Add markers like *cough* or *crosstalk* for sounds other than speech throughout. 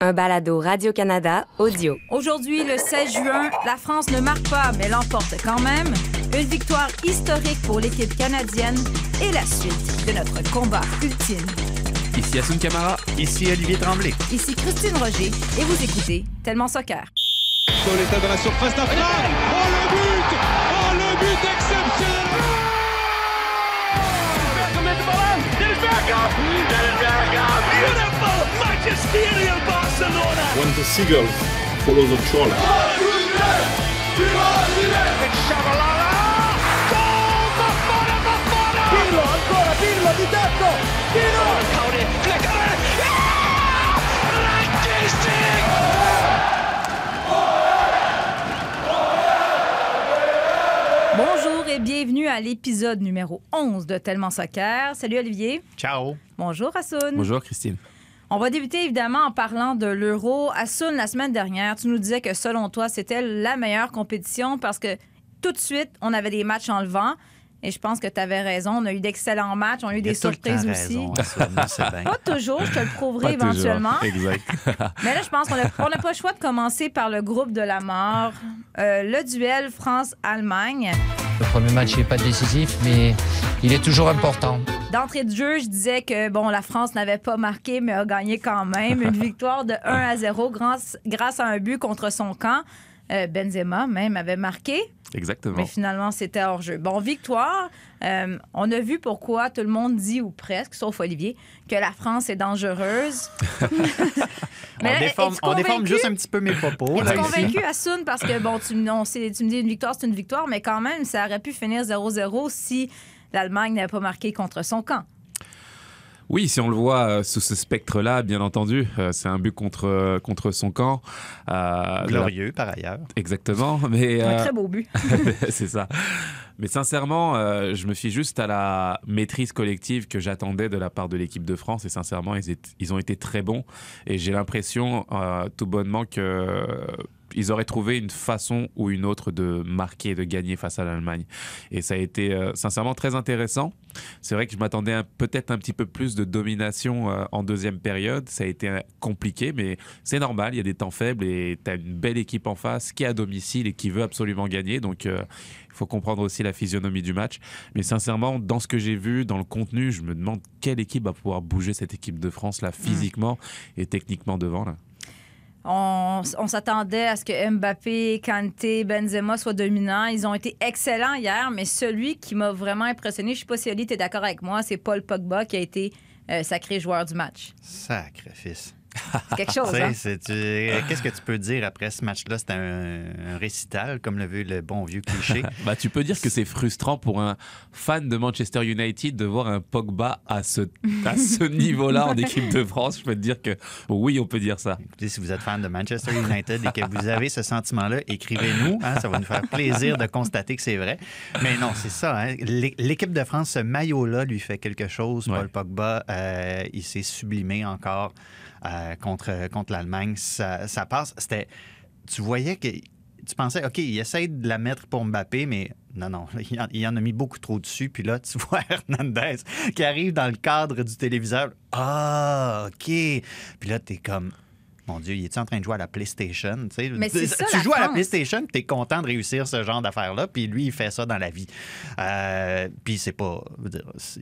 un balado Radio-Canada audio. Aujourd'hui, le 16 juin, la France ne marque pas, mais l'emporte quand même. Une victoire historique pour l'équipe canadienne et la suite de notre combat ultime. Ici Assun Camara. Ici Olivier Tremblay. Ici Christine Roger et vous écoutez Tellement Soccer. Pauletta dans la surface d'affaire. Oh le but Oh le but exceptionnel Beautiful magisterial Barcelona When the seagull follows the trawler. It's Shabalala Goal Bafana Bafana Pirlo ancora Pirlo di tetto Pirlo Cody flickare Rangistic Bonjour et bienvenue à l'épisode numéro 11 de Tellement Soccer. Salut Olivier. Ciao. Bonjour Assoun. Bonjour Christine. On va débuter évidemment en parlant de l'Euro. Assoun, la semaine dernière, tu nous disais que selon toi, c'était la meilleure compétition parce que tout de suite, on avait des matchs en levant. Et je pense que tu avais raison. On a eu d'excellents matchs. On a eu des surprises aussi. raison, bien. *laughs* Pas toujours, je te le prouverai Pas éventuellement. Exact. *laughs* Mais là, je pense qu'on n'a on n'a pas le choix de commencer par le groupe de la mort. Euh, le duel France-Allemagne. Le premier match n'est pas décisif, mais il est toujours important. D'entrée de jeu, je disais que bon, la France n'avait pas marqué, mais a gagné quand même. Une *laughs* victoire de 1 à 0 grâce, grâce à un but contre son camp. Euh, Benzema même avait marqué, Exactement. mais finalement, c'était hors jeu. Bon, victoire. Euh, on a vu pourquoi tout le monde dit, ou presque, sauf Olivier, que la France est dangereuse. *laughs* Mais on là, déforme, on juste un petit peu mes propos. Es-tu convaincu, Assoun? Parce que, bon, tu, me- on sait- tu me dis une victoire, c'est une victoire, mais quand même, ça aurait pu finir 0-0 si l'Allemagne n'avait pas marqué contre son camp. Oui, si on le voit euh, sous ce spectre-là, bien entendu, euh, c'est un but contre, euh, contre son camp. Euh, Glorieux, par ailleurs. Exactement. Mais, Un euh, très beau but. *laughs* c'est ça. Mais sincèrement, euh, je me fie juste à la maîtrise collective que j'attendais de la part de l'équipe de France. Et sincèrement, ils, ont été très bons. Et j'ai l'impression, euh, tout bonnement, que euh, ils auraient trouvé une façon ou une autre de marquer, de gagner face à l'Allemagne. Et ça a été euh, sincèrement très intéressant. C'est vrai que je m'attendais peut-être un petit peu plus de domination en deuxième période. Ça a été compliqué, mais c'est normal. Il y a des temps faibles et tu as une belle équipe en face qui est à domicile et qui veut absolument gagner. Donc, faut comprendre aussi la physionomie du match. Mais sincèrement, dans ce que j'ai vu, dans le contenu, je me demande quelle équipe va pouvoir bouger cette équipe de France là, physiquement et techniquement devant. Là. On, on s'attendait à ce que Mbappé, Kanté, Benzema soient dominants. Ils ont été excellents hier, mais celui qui m'a vraiment impressionné, je ne sais pas si Ali, tu es d'accord avec moi, c'est Paul Pogba qui a été euh, sacré joueur du match. Sacrifice. C'est quelque chose, hein? c'est- tu- Qu'est-ce que tu peux dire après ce match-là? C'était un, un récital, comme le veut le bon vieux cliché. *laughs* Bah, tu peux dire que c'est frustrant pour un fan de Manchester United de voir un Pogba à ce, à ce *laughs* niveau-là en équipe de France. Je peux te dire que oui, on peut dire ça. Écoutez, si vous êtes fan de Manchester United et que vous avez ce sentiment-là, écrivez-nous. hein, ça va nous faire plaisir de constater que c'est vrai. Mais non, c'est ça. hein, l'é- L'équipe de France, ce maillot-là lui fait quelque chose. Ouais. Paul Pogba, euh, il s'est sublimé encore euh, contre, contre l'Allemagne. Ça, ça passe. C'était. Tu voyais que. Tu pensais, OK, il essaie de la mettre pour Mbappé, mais non, non, *laughs* il en, en a mis beaucoup trop dessus. Puis là, tu *laughs* vois Hernandez qui arrive dans le cadre du téléviseur. Ah, OK. Puis là, t'es comme, mon Dieu, il est en train de jouer à la PlayStation? Mais ça, tu joues à la. PlayStation, tu es content de réussir ce genre d'affaires-là, puis lui, il fait ça dans la vie. Euh, puis c'est pas.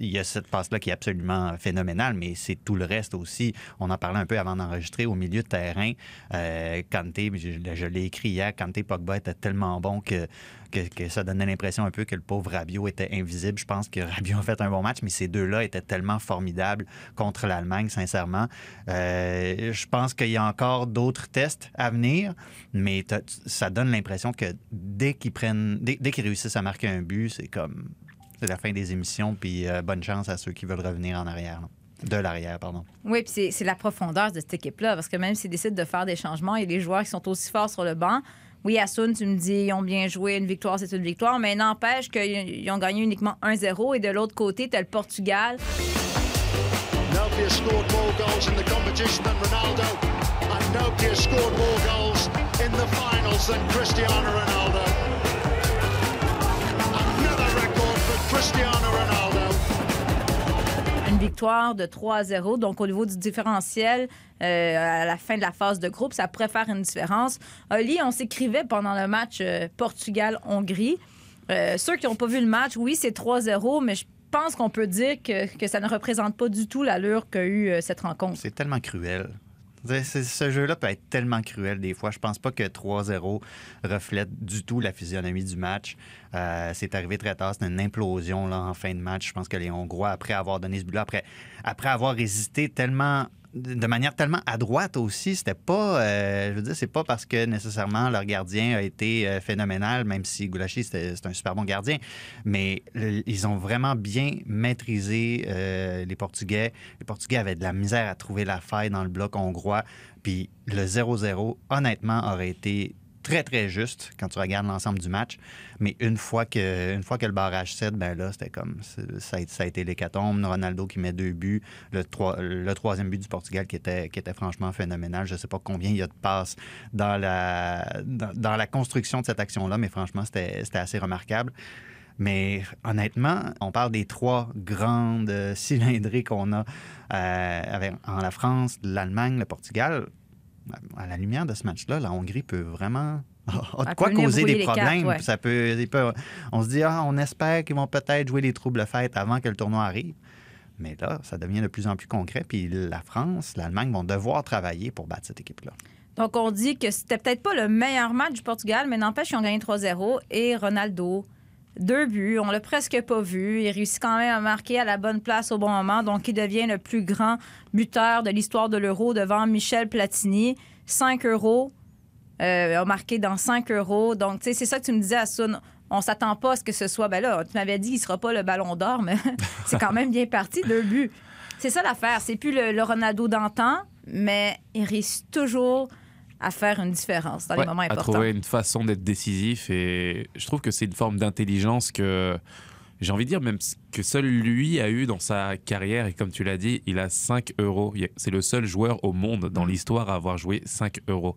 Il y a cette passe-là qui est absolument phénoménale, mais c'est tout le reste aussi. On en parlait un peu avant d'enregistrer. Au milieu de terrain, euh, Kanté, je, je l'ai écrit hier, Kanté Pogba était tellement bon que, que, que ça donnait l'impression un peu que le pauvre Rabiot était invisible. Je pense que Rabiot a fait un bon match, mais ces deux-là étaient tellement formidables contre l'Allemagne, sincèrement. Euh, je pense qu'il y a encore d'autres tests à venir, mais ça donne l'impression que dès qu'ils prennent, dès, dès qu'ils réussissent à marquer un but, c'est comme c'est la fin des émissions, puis euh, bonne chance à ceux qui veulent revenir en arrière. là. De l'arrière, pardon. Oui, puis c'est- c'est la profondeur de cette équipe-là, parce que même s'ils décident de faire des changements, il y a des joueurs qui sont aussi forts sur le banc. Oui, Assoun, tu me dis, ils ont bien joué, une victoire, c'est une victoire, mais n'empêche qu'ils ils ont gagné uniquement 1-0. Et de l'autre côté, tu as le Portugal. Ronaldo, and nobody has scored more goals in the finals than Cristiano Ronaldo. Another record for Cristiano Ronaldo. Une victoire de 3 à 0. Donc, au niveau du différentiel, euh, à la fin de la phase de groupe, ça pourrait faire une différence. Oli, on s'écrivait pendant le match euh, Portugal-Hongrie. Euh, ceux qui n'ont pas vu le match, oui, c'est 3-0, mais je pense qu'on peut dire que, que ça ne représente pas du tout l'allure qu'a eu euh, cette rencontre. C'est tellement cruel. C'est- c'est- Ce jeu-là peut être tellement cruel des fois. Je pense pas que 3-0 reflète du tout la physionomie du match. Euh, c'est arrivé très tard. C'était une implosion là, en fin de match. Je pense que les Hongrois, après avoir donné ce but-là, après, après avoir résisté tellement de manière tellement adroite aussi, c'était pas, euh, je veux dire, c'est pas parce que nécessairement leur gardien a été euh, phénoménal, même si Goulashi c'est un super bon gardien, mais ils ont vraiment bien maîtrisé euh, les Portugais. Les Portugais avaient de la misère à trouver la faille dans le bloc hongrois, puis le 0-0, honnêtement, aurait été très, très juste quand tu regardes l'ensemble du match. Mais une fois que, une fois que le barrage cède, ben là, c'était comme. Ça a, été l'hécatombe. Ronaldo qui met deux buts. Le, troi- le troisième but du Portugal qui était, qui était franchement phénoménal. Je ne sais pas combien il y a de passes dans la, dans, la construction de cette action-là, mais franchement, c'était assez remarquable. Mais honnêtement, on parle des trois grandes euh, *laughs* cylindrées qu'on a euh, en la France, l'Allemagne, le Portugal. À la lumière de ce match-là, la Hongrie peut vraiment *laughs* a de quoi causer des cartes, problèmes. ouais. Ça peut, il peut- on se dit, ah, on espère qu'ils vont peut-être jouer les troubles fêtes avant que le tournoi arrive. Mais là, ça devient de plus en plus concret. Puis la France, l'Allemagne vont devoir travailler pour battre cette équipe-là. Donc, on dit que c'était peut-être pas le meilleur match du Portugal, mais n'empêche, ils ont gagné 3-0. Et Ronaldo, deux buts, on l'a presque pas vu. Il réussit quand même à marquer à la bonne place au bon moment. Donc, il devient le plus grand buteur de l'histoire de l'Euro devant Michel Platini. 5 euros. Euh, a marqué dans 5 euros. Donc, tu sais, c'est ça que tu me disais, Assoun. On s'attend pas à ce que ce soit. Ben là, tu m'avais dit qu'il sera pas le ballon d'or, mais *laughs* c'est quand même bien parti, deux buts. C'est ça l'affaire. C'est plus le, le Ronaldo d'antan, mais il réussit toujours à faire une différence dans les Ouais, moments à importants. trouver une façon d'être décisif et je trouve que c'est une forme d'intelligence que j'ai envie de dire même que seul lui a eu dans sa carrière. Et comme tu l'as dit il a 5 euros. C'est le seul joueur au monde dans l'histoire à avoir joué 5 euros.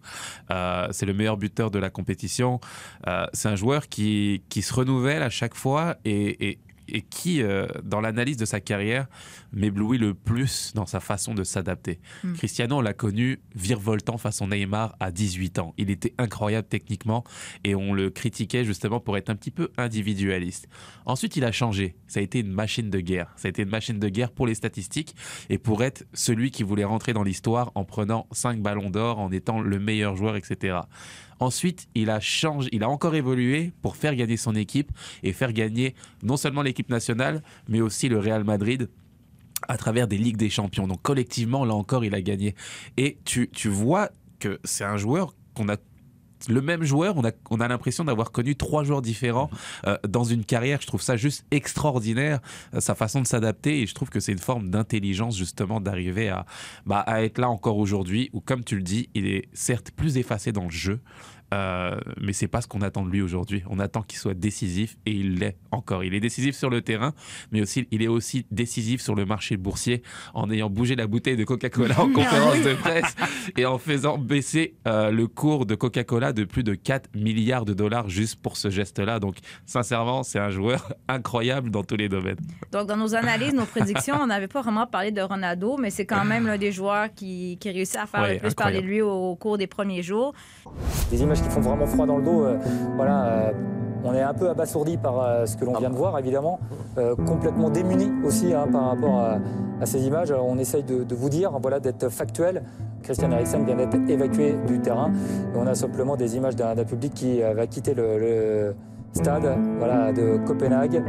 Euh, c'est le meilleur buteur de la compétition. Euh, c'est un joueur qui, qui se renouvelle à chaque fois et, et- et qui, euh, dans l'analyse de sa carrière, m'éblouit le plus dans sa façon de s'adapter. Mm. Cristiano, on l'a connu virevoltant façon Neymar à 18 ans. Il était incroyable techniquement et on le critiquait justement pour être un petit peu individualiste. Ensuite, il a changé. Ça a été une machine de guerre. Ça a été une machine de guerre pour les statistiques et pour être celui qui voulait rentrer dans l'histoire en prenant 5 ballons d'or, en étant le meilleur joueur, etc. Ensuite, il a changé, il a encore évolué pour faire gagner son équipe et faire gagner non seulement l'équipe nationale, mais aussi le Real Madrid à travers des Ligues des Champions. Donc collectivement, là encore, il a gagné. Et tu, tu vois que c'est un joueur qu'on a le même joueur, on a, on a l'impression d'avoir connu trois joueurs différents euh, dans une carrière. Je trouve ça juste extraordinaire, euh, sa façon de s'adapter. Et je trouve que c'est une forme d'intelligence, justement, d'arriver à, bah, à être là encore aujourd'hui, où, comme tu le dis, il est certes plus effacé dans le jeu, euh, mais c'est pas ce qu'on attend de lui aujourd'hui. On attend qu'il soit décisif et il l'est encore. Il est décisif sur le terrain, mais aussi il est aussi décisif sur le marché boursier en ayant bougé la bouteille de Coca-Cola en conférence de presse et en faisant baisser euh, le cours de Coca-Cola de plus de 4 milliards de dollars juste pour ce geste-là. Donc sincèrement, c'est un joueur *laughs* incroyable dans tous les domaines. Donc, dans nos analyses, nos prédictions, on n'avait pas vraiment parlé de Ronaldo, mais c'est quand même l'un des joueurs qui, qui réussit à faire Ouais, le plus incroyable. parler de lui au, au cours des premiers jours. des images qui font vraiment froid dans le dos. euh, euh, on est un peu abasourdi par euh, ce que l'on vient de voir, évidemment, complètement démuni aussi hein, par rapport à, ces images. On essaye de, vous dire, voilà, d'être factuel. Christian Eriksen vient d'être évacué du terrain on a simplement des images d'un public qui va quitter le, le stade voilà, de Copenhague.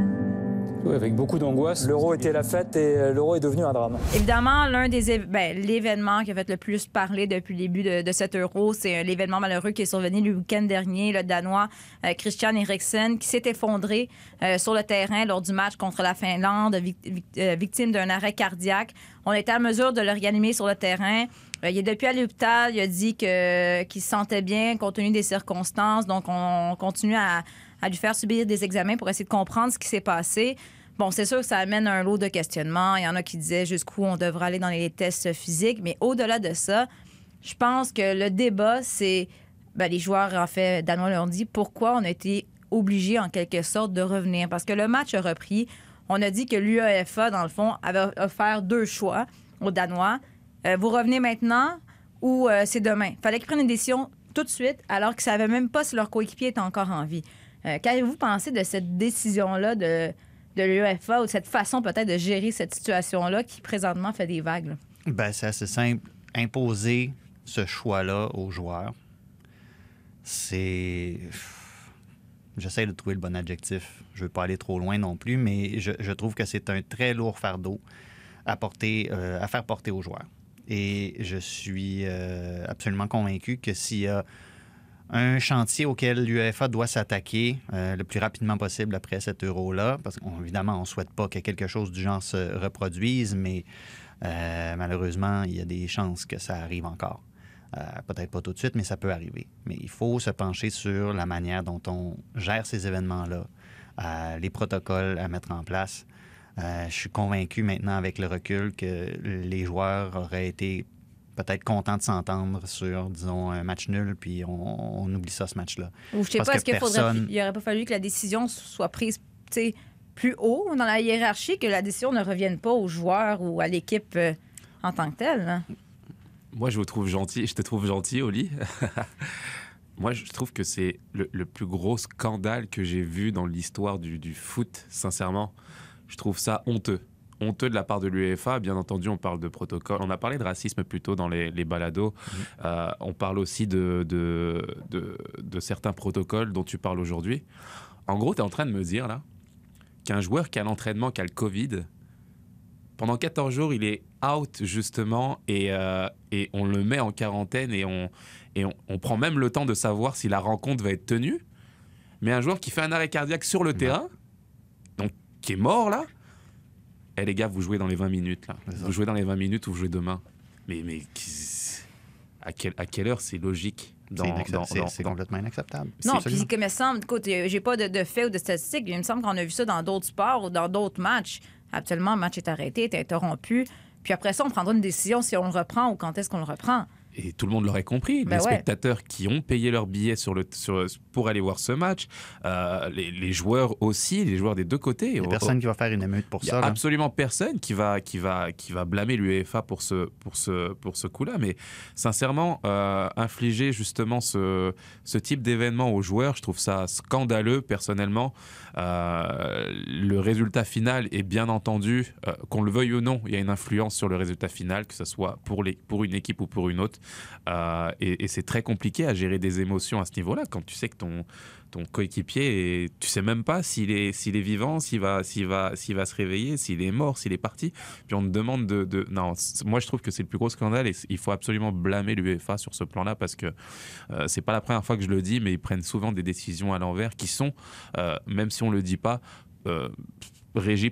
Avec beaucoup d'angoisse. L'euro était la fête et euh, l'euro est devenu un drame. Évidemment, l'un des ben, l'événement qui a fait le plus parler depuis le début de, de cet euro, c'est euh, l'événement malheureux qui est survenu le week-end dernier, le Danois euh, Christian Eriksen, qui s'est effondré euh, sur le terrain lors du match contre la Finlande, vic- vic- victime d'un arrêt cardiaque. On était à mesure de le réanimer sur le terrain. Il est depuis à l'hôpital. Il a dit qu'il se sentait bien compte tenu des circonstances. Donc, on continue à, à lui faire subir des examens pour essayer de comprendre ce qui s'est passé. Bon, c'est sûr que ça amène un lot de questionnements. Il y en a qui disaient jusqu'où on devrait aller dans les tests physiques. Mais au-delà de ça, je pense que le débat, c'est. ben, les joueurs, en fait, danois l'ont dit, pourquoi on a été obligé, en quelque sorte, de revenir. Parce que le match a repris. On a dit que l'UEFA, dans le fond, avait offert deux choix aux Danois. Euh, vous revenez maintenant ou euh, c'est demain? fallait qu'ils prennent une décision tout de suite, alors qu'ils ne savaient même pas si leur coéquipier est encore en vie. Euh, Qu'avez-vous pensé de cette décision-là de, de l'UEFA ou de cette façon peut-être de gérer cette situation-là qui présentement fait des vagues? là? Ben, c'est assez simple. Imposer ce choix-là aux joueurs, c'est. J'essaie de trouver le bon adjectif. Je ne veux pas aller trop loin non plus, mais je, je trouve que c'est un très lourd fardeau à, porter, euh, à faire porter aux joueurs. Et je suis euh, absolument convaincu que s'il y a un chantier auquel l'UEFA doit s'attaquer euh, le plus rapidement possible après cet euro-là, parce qu'évidemment, on ne souhaite pas que quelque chose du genre se reproduise, mais euh, malheureusement, il y a des chances que ça arrive encore. Euh, Peut-être pas tout de suite, mais ça peut arriver. Mais il faut se pencher sur la manière dont on gère ces événements-là, les protocoles à mettre en place. Je suis convaincu maintenant, avec le recul, que les joueurs auraient été peut-être contents de s'entendre sur, disons, un match nul, puis on, on oublie ça, ce match-là. Ou je sais Parce pas, est-ce qu'il personne- aurait pas fallu que la décision soit prise tu sais, plus haut dans la hiérarchie, que la décision ne revienne pas aux joueurs ou à l'équipe euh, en tant que telle? hein? Moi, je vous trouve gentil. Je te trouve gentil, Oli. *laughs* Moi, je trouve que c'est le, le plus gros scandale que j'ai vu dans l'histoire du, du foot, sincèrement. Je trouve ça honteux. Honteux de la part de l'UEFA. Bien entendu, on parle de protocole. On a parlé de racisme plutôt dans les, les balados. Euh, on parle aussi de, de, de, de certains protocoles dont tu parles aujourd'hui. En gros, tu es en train de me dire, là, qu'un joueur qui a l'entraînement, qui a le Covid, pendant 14 jours, il est out justement et, euh, et on le met en quarantaine et, on, et on, on prend même le temps de savoir si la rencontre va être tenue. Mais un joueur qui fait un arrêt cardiaque sur le terrain, donc qui est mort là, eh les gars, vous jouez dans les 20 minutes là. Vous jouez dans les 20 minutes ou vous jouez demain. Mais, mais à, quelle, à quelle heure c'est logique dans, C'est complètement inacceptable. Non, puis comme il me semble, écoute, euh, j'ai pas de, de faits ou de statistiques, mais il me semble qu'on a vu ça dans d'autres sports ou dans d'autres matchs. Actuellement, le match est arrêté, est interrompu. Puis après ça, on prendra une décision si on le reprend ou quand est-ce qu'on le reprend. Et tout le monde l'aurait compris. Ben les ouais. spectateurs qui ont payé leur billet sur le, sur- pour aller voir ce match, euh, les, les joueurs aussi, les joueurs des deux côtés. Il n'y a personne qui va faire une émeute pour ça. là. absolument personne qui va, qui va, qui va blâmer l'UEFA pour ce, pour ce, pour ce coup-là. Mais sincèrement, euh, infliger justement ce, ce type d'événement aux joueurs, je trouve ça scandaleux personnellement. Euh, le résultat final est bien entendu, euh, qu'on le veuille ou non, il y a une influence sur le résultat final, que ce soit pour, une équipe ou pour une autre. Euh, et et c'est très compliqué à gérer des émotions à ce niveau-là quand tu sais que ton, ton coéquipier, et tu sais même pas s'il est, s'il est vivant, s'il va, s'il va, s'il va se réveiller, s'il est mort, s'il est parti. Puis on te demande de. de- Non, moi je trouve que c'est le plus gros scandale et il faut absolument blâmer l'UEFA sur ce plan-là parce que euh, c'est pas la première fois que je le dis, mais ils prennent souvent des décisions à l'envers qui sont, euh, même si on le dit pas, euh,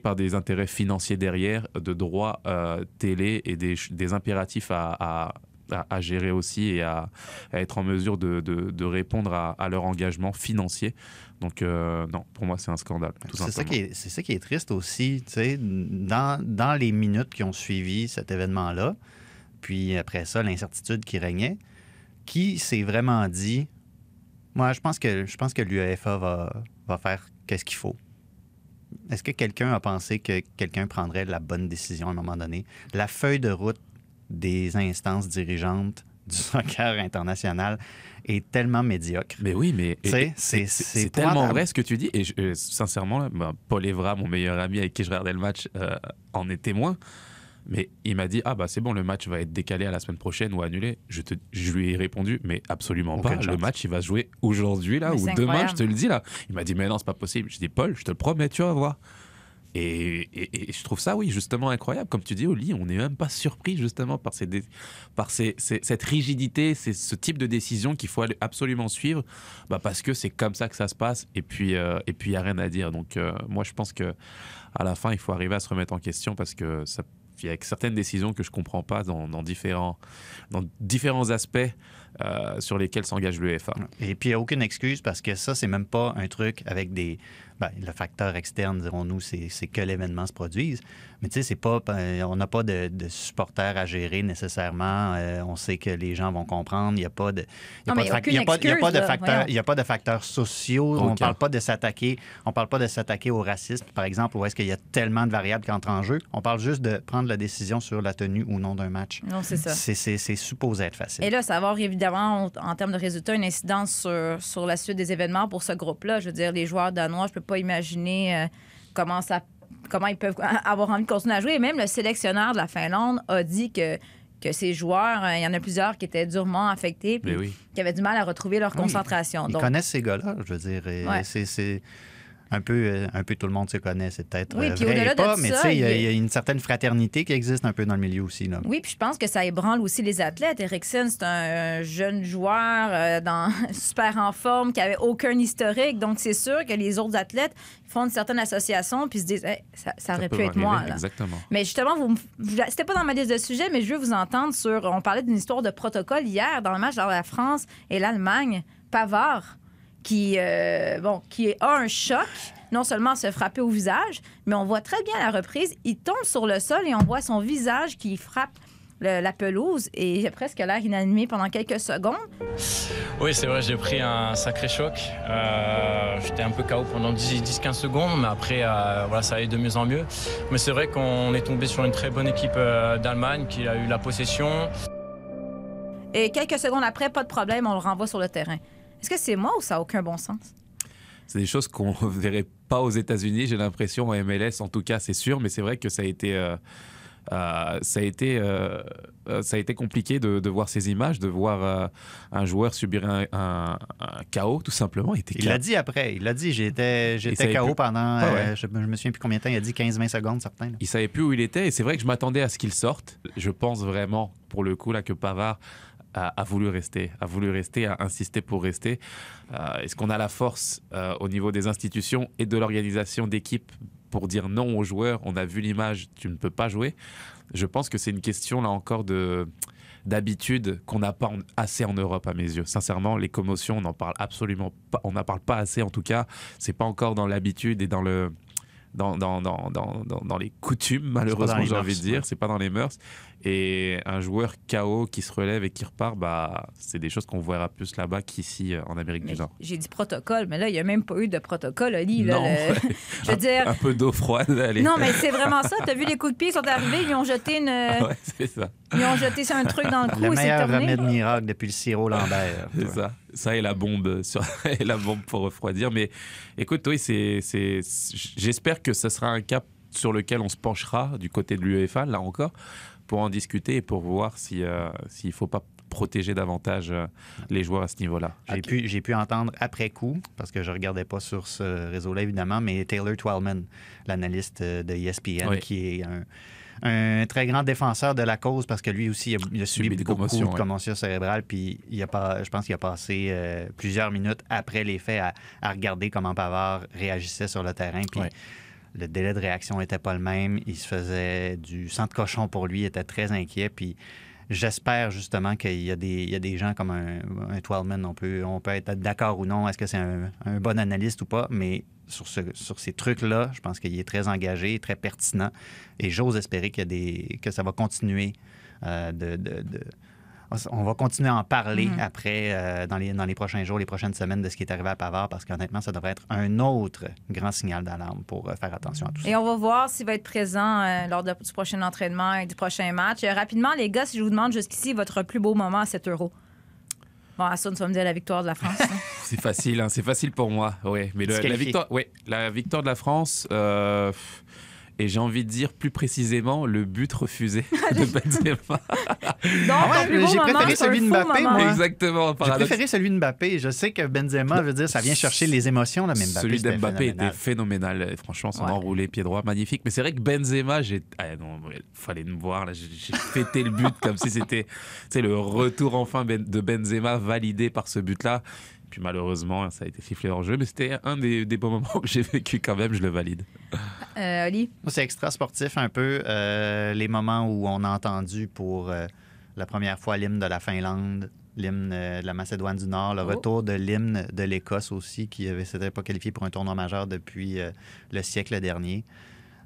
par des intérêts financiers derrière, de droits euh, télé et des, des impératifs à- à- à gérer aussi et à, à être en mesure de, de- de répondre à, à leur engagement financier. Donc, euh, non, pour moi, c'est un scandale. C'est ça, qui est, c'est ça qui est triste aussi, tu sais, dans, dans les minutes qui ont suivi cet événement-là, puis après ça, l'incertitude qui régnait, qui s'est vraiment dit, moi, je pense que, je pense que l'UEFA va, va faire qu'est-ce qu'il faut. Est-ce que quelqu'un a pensé que quelqu'un prendrait la bonne décision à un moment donné? La feuille de route des instances dirigeantes du *laughs* soccer international est tellement médiocre. Mais oui, mais Tu sais, et- c'est- tellement vrai ce que tu dis. Et je- euh, sincèrement, là, ben, Paul Evra, mon meilleur ami avec qui je regardais le match, euh, en est témoin. Mais il m'a dit ah bah c'est bon le match va être décalé à la semaine prochaine ou annulé. Je, te, je lui ai répondu mais absolument pas. Le match il va se jouer aujourd'hui là Mais ou demain incroyable. je te le dis là. Il m'a dit mais non c'est pas possible. Je dis Paul je te le promets tu vas voir. Et, je trouve ça, oui, justement incroyable. Comme tu dis, Oli, on n'est même pas surpris justement par, cette rigidité, c'est ce type de décision qu'il faut absolument suivre, bah parce que c'est comme ça que ça se passe. Et puis, euh, il n'y a rien à dire. Donc, euh, moi, je pense que à la fin, il faut arriver à se remettre en question parce que ça, il y a certaines décisions que je comprends pas dans, dans différents, dans différents aspects euh, sur lesquels s'engage l'UEFA. Et puis, il n'y a aucune excuse parce que ça, c'est même pas un truc avec des. Ben, le facteur externe, dirons-nous, c'est que l'événement se produise. Mais tu sais, c'est pas. ben, On n'a pas de, de supporters à gérer nécessairement. Euh, on sait que les gens vont comprendre. Il n'y a pas de. Il y a pas de facteurs- il y a pas de facteurs sociaux. On Aucun. parle pas de s'attaquer. On parle pas de s'attaquer au racisme, par exemple, où est-ce qu'il y a tellement de variables qui entrent en jeu. On parle juste de prendre la décision sur la tenue ou non d'un match. Non, c'est ça. C'est- supposé être facile. Et là, ça va avoir évidemment, en, en termes de résultats, une incidence sur, sur la suite des événements pour ce groupe-là. Je veux dire, les joueurs danois, je peux pas imaginer euh, comment ça comment ils peuvent avoir envie de continuer à jouer. Et même le sélectionneur de la Finlande a dit que, que ces joueurs, euh, il y en a plusieurs qui étaient durement affectés puis oui. qui avaient du mal à retrouver leur Oui. concentration. Ils Donc, connaissent ces gars-là, je veux dire. Ouais. C'est un peu, euh, un peu tout le monde se connaît, c'est peut-être Oui, euh, puis vrai et pas, ça, mais tu sais, il y, a- une certaine fraternité qui existe un peu dans le milieu aussi. Là. Oui, puis je pense que ça ébranle aussi les athlètes. Eriksen, c'est un jeune joueur euh, dans, *laughs* super en forme, qui avait aucun historique. Donc, c'est sûr que les autres athlètes font une certaine association puis se disent Hey, ça, ça aurait pu être moi. là. Exactement. Mais justement, vous, me- vous- c'était pas dans ma liste de sujets, mais je veux vous entendre sur. On parlait d'une histoire de protocole hier dans le match entre la France et l'Allemagne. Pavard, qui, euh, bon, qui a un choc, non seulement se frapper au visage, mais on voit très bien à la reprise, il tombe sur le sol et on voit son visage qui frappe le- la pelouse et il a presque l'air inanimé pendant quelques secondes. Oui, c'est vrai, j'ai pris un sacré choc. Euh, J'étais un peu KO pendant 10-15 secondes, mais après, euh, voilà, ça allait de mieux en mieux. Mais c'est vrai qu'on est tombé sur une très bonne équipe euh, d'Allemagne qui a eu la possession. Et quelques secondes après, pas de problème, on le renvoie sur le terrain. Est-ce que c'est moi ou ça n'a aucun bon sens? C'est des choses qu'on ne *laughs* verrait pas aux États-Unis, j'ai l'impression, en MLS en tout cas, c'est sûr, mais c'est vrai que ça a été. euh, euh, ça, a été, euh, ça a été compliqué de, de voir ces images, de voir euh, un joueur subir un, un- un chaos, tout simplement. Il, était Il KO. l'a dit après. Il l'a dit. J'étais KO plus. pendant. Euh, ouais. je, je me souviens plus combien de temps. Il a dit 15-20 secondes, certains. là. Il savait plus où il était et c'est vrai que je m'attendais à ce qu'il sorte. Je pense vraiment, pour le coup, là, que Pavard a, a voulu rester, a voulu rester, a insisté pour rester. Euh, Est-ce qu'on a la force euh, au niveau des institutions et de l'organisation d'équipe pour dire non aux joueurs? On a vu l'image, tu ne peux pas jouer. Je pense que c'est une question là encore de d'habitude qu'on n'a pas assez en Europe à mes yeux. Sincèrement, les commotions, on n'en parle absolument pas, on n'en parle pas assez en tout cas. C'est pas encore dans l'habitude et dans le dans, dans, dans, dans, les coutumes, malheureusement, j'ai envie de dire. C'est pas dans les mœurs. Et un joueur KO qui se relève et qui repart, bah, c'est des choses qu'on verra plus là-bas qu'ici euh, en Amérique Mais du Nord. J'ai dit protocole, mais là, il n'y a même pas eu de protocole, Oli. Là, Non. le- *laughs* Je veux dire, Un peu d'eau froide, allez. Non, mais c'est vraiment ça. T'as vu les coups de pied qui sont arrivés, ils ont jeté une, *laughs* Ah ouais, c'est ça. ils ont jeté ça, un truc dans le cou Le et c'est meilleur remède miracle depuis le sirop Lambert. *laughs* C'est ça. Ça et la bombe sur et la bombe pour refroidir. Mais écoute, oui, c'est, c'est, j'espère que ce sera un cap sur lequel on se penchera du côté de l'UEFA, là encore, pour en discuter et pour voir si, euh, s'il ne faut pas protéger davantage euh, les joueurs à ce niveau-là. J'ai pu, j'ai pu entendre après coup, parce que je regardais pas sur ce réseau-là, évidemment, mais Taylor Twellman, l'analyste euh, de ESPN, Oui. qui est un, un très grand défenseur de la cause, parce que lui aussi, il a, il a subi Subi des beaucoup commotions, de ouais. commotions cérébrales, puis il a pas, je pense qu'il a passé euh, plusieurs minutes après les faits à, à regarder comment Pavard réagissait sur le terrain, puis Ouais. Le délai de réaction n'était pas le même. Il se faisait du sang de cochon pour lui, il était très inquiet, puis J'espère justement qu'il y, a des- il y a des gens comme un, un Twelman, on peut, on peut être d'accord ou non, est-ce que c'est un, bon analyste ou pas, mais sur, ce, sur ces trucs-là, je pense qu'il est très engagé, très pertinent, et j'ose espérer y a des, que ça va continuer euh, de- On va continuer à en parler Mhm. après, euh, dans, les, dans les prochains jours, les prochaines semaines de ce qui est arrivé à Pavard, parce qu'honnêtement, ça devrait être un autre grand signal d'alarme pour euh, faire attention à tout ça. Et on va voir s'il va être présent euh, lors de- du prochain entraînement et du prochain match. Euh, rapidement, les gars, si je vous demande jusqu'ici votre plus beau moment à 7 euros. Bon, Assun, tu vas me dire la victoire de la France. hein. *laughs* C'est facile, hein, c'est facile pour moi. Ouais, mais le- la victoire, ouais, la victoire de la France. euh, et j'ai envie de dire plus précisément le but refusé *laughs* de Benzema. Donc, Ah ouais, j'ai préféré c'est celui de Mbappé, moi. Exactement. J'ai préféré celui de Mbappé. Je sais que Benzema, je veux dire, ça vient chercher les émotions, là, mais Mbappé, Celui c'était d'Mbappé était phénoménal. Franchement, son Ouais. enroulé pied droit, magnifique. Mais c'est vrai que Benzema, j'ai. Ah non, il fallait me voir. là. J'ai fêté le but comme si c'était sais, le retour enfin Ben- de Benzema validé par ce but-là. Puis malheureusement, ça a été sifflé hors jeu. Mais c'était un des, des beaux moments *laughs* que j'ai vécu quand même. Je le valide. Euh, C'est extra sportif un peu. euh, les moments où on a entendu pour euh, la première fois l'hymne de la Finlande, l'hymne euh, de la Macédoine du Nord, le Oh. retour de l'hymne de l'Écosse aussi, qui ne s'était pas qualifié pour un tournoi majeur depuis euh, le siècle dernier.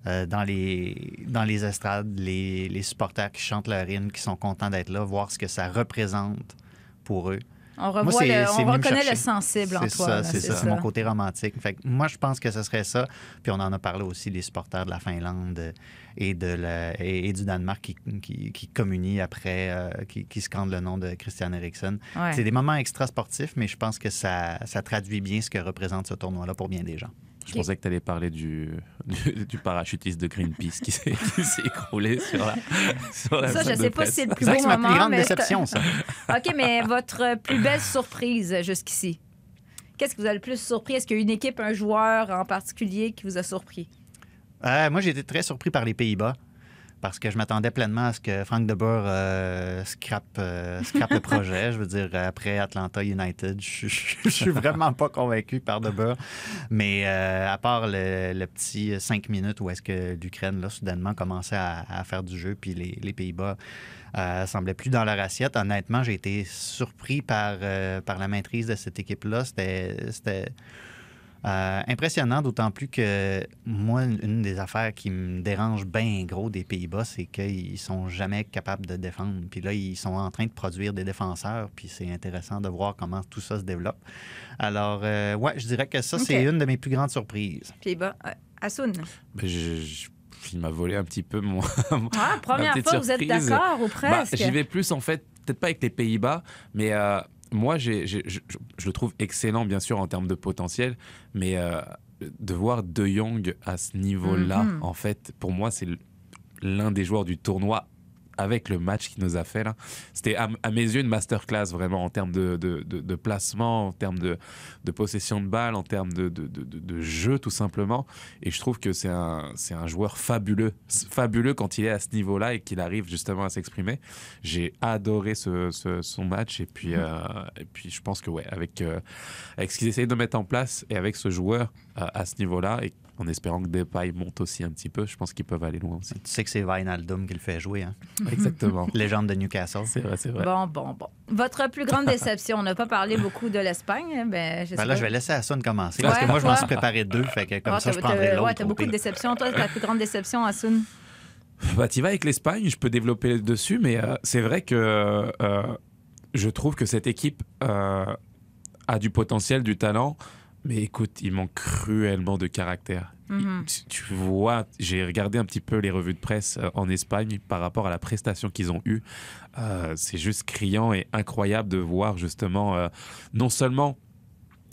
Euh, dans, les, dans les estrades, les, les supporters qui chantent leur hymne, qui sont contents d'être là, voir ce que ça représente pour eux. On, revoit Moi, le- on reconnaît le sensible en C'est toi. c'est ça, c'est mon côté romantique. Fait que moi, je pense que ce serait ça. Puis on en a parlé aussi, les supporters de la Finlande et, de la, et, et du Danemark qui, qui, qui communient après, euh, qui, qui scandent le nom de Christian Eriksen. Ouais. C'est des moments extra-sportifs, mais je pense que ça, ça traduit bien ce que représente ce tournoi-là pour bien des gens. Je pensais que tu allais parler du, du, du parachutiste de Greenpeace qui s'est *laughs* écroulé sur la, sur la Ça, je de sais pas si c'est le plus C'est vrai beau que c'est ma moment. plus grande mais déception, ça. OK, mais votre plus belle surprise jusqu'ici? Qu'est-ce que vous avez le plus surpris? Est-ce qu'il y a une équipe, un joueur en particulier qui vous a surpris? Euh, moi, j'ai été très surpris par les Pays-Bas parce que je m'attendais pleinement à ce que Frank de Boer euh, scrape, euh, scrape le *laughs* projet. Je veux dire, après Atlanta United, je, je- je suis vraiment pas convaincu par de Boer. Mais euh, à part le, le petit cinq minutes où est-ce que l'Ukraine, là, soudainement, commençait à, à faire du jeu, puis les, les Pays-Bas euh, semblaient plus dans leur assiette, honnêtement, j'ai été surpris par, euh, par la maîtrise de cette équipe-là. C'était... euh, impressionnant, d'autant plus que moi, une des affaires qui me dérange bien gros des Pays-Bas, c'est qu'ils sont jamais capables de défendre. Puis là, ils sont en train de produire des défenseurs, puis c'est intéressant de voir comment tout ça se développe. Alors, euh, ouais, je dirais que ça, c'est une de mes plus grandes surprises. Puis, bah, euh, Assoun. Ben, je- je- il m'a volé un petit peu mon. *laughs* Ah, première fois, vous êtes d'accord ou Bah, presque? J'y vais plus en fait, peut-être pas avec les Pays-Bas, mais euh, moi je, je- je le trouve excellent bien sûr en termes de potentiel, mais euh, de voir De Jong à ce niveau-là, Mhm. en fait, pour moi c'est l'un des joueurs du tournoi avec le match qu'il nous a fait là. C'était à, à mes yeux une masterclass vraiment en termes de, de, de- de placement, en termes de, de possession de balle, en termes de, jeu tout simplement. Et je trouve que c'est un, c'est un joueur fabuleux, fabuleux quand il est à ce niveau-là et qu'il arrive justement à s'exprimer. J'ai adoré ce, ce- son match et puis, euh, et puis je pense que ouais, avec, euh, avec ce qu'ils essayent de mettre en place et avec ce joueur euh, à ce niveau-là et en espérant que Depay monte aussi un petit peu, je pense qu'ils peuvent aller loin aussi. Tu sais que c'est Wijnaldum qui le fait jouer, hein? *laughs* Exactement. *laughs* Légende de Newcastle. C'est vrai, c'est vrai. Bon, bon, bon. Votre plus grande *laughs* déception, on n'a pas parlé beaucoup de l'Espagne. hein, Ben, je sais Ben là, pas. je vais laisser Hassoun commencer parce que moi, je m'en suis préparé deux, fait que comme Ah, ça, je prendrai t'as- l'autre. Ouais, t'as au beaucoup de déceptions. Toi, ta plus grande déception, Assoun? Bah, tu vas avec l'Espagne, je peux développer dessus, mais euh, c'est vrai que euh, je trouve que cette équipe euh, a du potentiel, du talent, mais écoute, il manque cruellement de caractère. Mhm. Tu, tu vois, j'ai regardé un petit peu les revues de presse euh, en Espagne par rapport à la prestation qu'ils ont eue. Euh, c'est juste criant et incroyable de voir justement euh, non seulement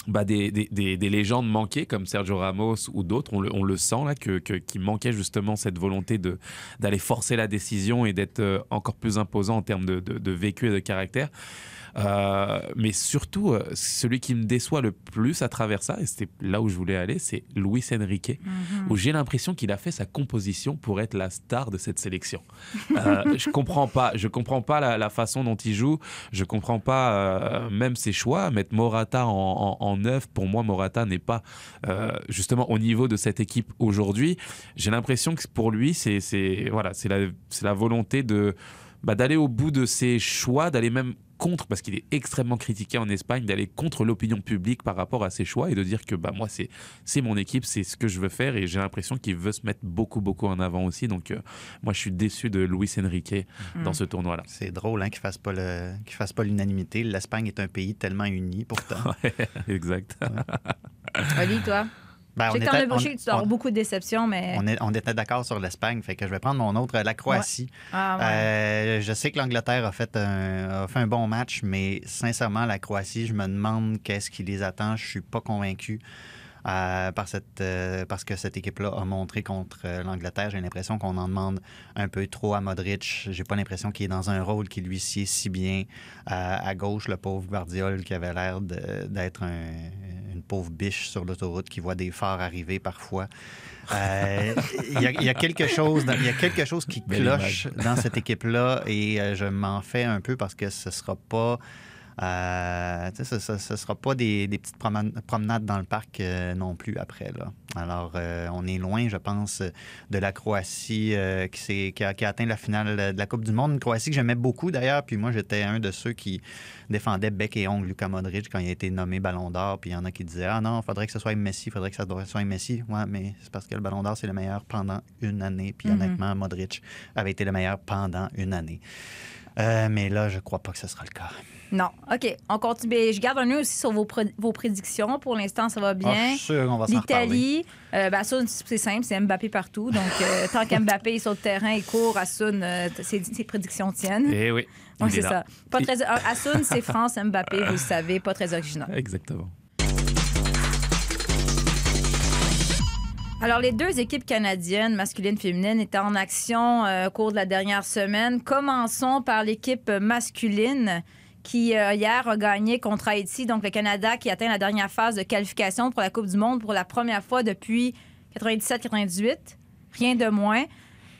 bah, des, des- des- des légendes manquées comme Sergio Ramos ou d'autres, on le, on le sent là, que, que- qui manquait justement cette volonté de, d'aller forcer la décision et d'être encore plus imposant en termes de, de- de vécu et de caractère. Euh, mais surtout, euh, celui qui me déçoit le plus à travers ça, et c'était là où je voulais aller, c'est Luis Enrique, où j'ai l'impression qu'il a fait sa composition pour être la star de cette sélection. Euh, je comprends pas, je comprends pas la, la façon dont il joue, je comprends pas euh, même ses choix. Mettre Morata en, en, en neuf, pour moi, Morata n'est pas justement au niveau de cette équipe aujourd'hui. J'ai l'impression que pour lui, c'est voilà, c'est la, c'est la volonté de bah, d'aller au bout de ses choix, d'aller même contre, parce qu'il est extrêmement critiqué en Espagne, d'aller contre l'opinion publique par rapport à ses choix et de dire que bah, moi, c'est c'est mon équipe, c'est ce que je veux faire et j'ai l'impression qu'il veut se mettre beaucoup, beaucoup en avant aussi. Donc, euh, moi, je suis déçu de Luis Enrique dans ce tournoi-là. C'est drôle hein, qu'il ne fasse pas le- qu'il fasse pas l'unanimité. L'Espagne est un pays tellement uni pourtant. *laughs* Ouais, exact. *laughs* Oli, toi? Ben, as bouché, tu dois beaucoup de déceptions, mais. on est- on était d'accord sur l'Espagne, fait que je vais prendre mon autre, la Croatie. Ah, ouais. Euh, je sais que l'Angleterre a fait un, a fait un bon match, mais sincèrement, la Croatie, je me demande qu'est-ce qui les attend. Je suis pas convaincu. Euh, par cette, euh, parce que cette équipe-là a montré contre euh, l'Angleterre. J'ai l'impression qu'on en demande un peu trop à Modric. J'ai pas l'impression qu'il est dans un rôle qui lui sied si bien. À gauche, le pauvre Guardiol qui avait l'air d'être un- une pauvre biche sur l'autoroute qui voit des phares arriver parfois. Euh, Il y, y a quelque chose, il y a quelque chose qui cloche dans cette équipe-là et je m'en fais un peu parce que ce sera pas Euh, ce ne sera pas des, des petites promen- promenades dans le parc euh, non plus après. Là. Alors, euh, on est loin, je pense, de la Croatie euh, qui, a, qui a atteint la finale de la Coupe du Monde. Une Croatie que j'aimais beaucoup d'ailleurs. Puis moi, j'étais un de ceux qui défendait bec et ongle Luka Modric quand il a été nommé Ballon d'Or. Puis il y en a qui disaient Ah non, il faudrait que ce soit Messi, il faudrait que ça soit Messi. Ouais, mais c'est parce que le Ballon d'Or, c'est le meilleur pendant une année. Puis Mhm. honnêtement, Modric avait été le meilleur pendant une année. Mais là, je crois pas que ce sera le cas. Non. OK, on continue. Je garde un œil aussi sur vos, pré- vos prédictions. Pour l'instant, ça va Ah, bien. je suis sûr qu'on va. L'Italie, euh, ben, Asun, c'est simple, c'est Mbappé partout. Donc, euh, *laughs* tant qu'Mbappé est sur le terrain et court, Asun, euh, ses, ses prédictions tiennent. Et oui. Oui, c'est ça. Pas très, euh, Asun, c'est *laughs* France, Mbappé, vous le savez, pas très original. Exactement. Alors, les deux équipes canadiennes, masculines et féminines, étaient en action euh, au cours de la dernière semaine. Commençons par l'équipe masculine qui, euh, hier, a gagné contre Haïti. Donc, le Canada qui atteint la dernière phase de qualification pour la Coupe du Monde pour la première fois depuis 97-98. Rien de moins.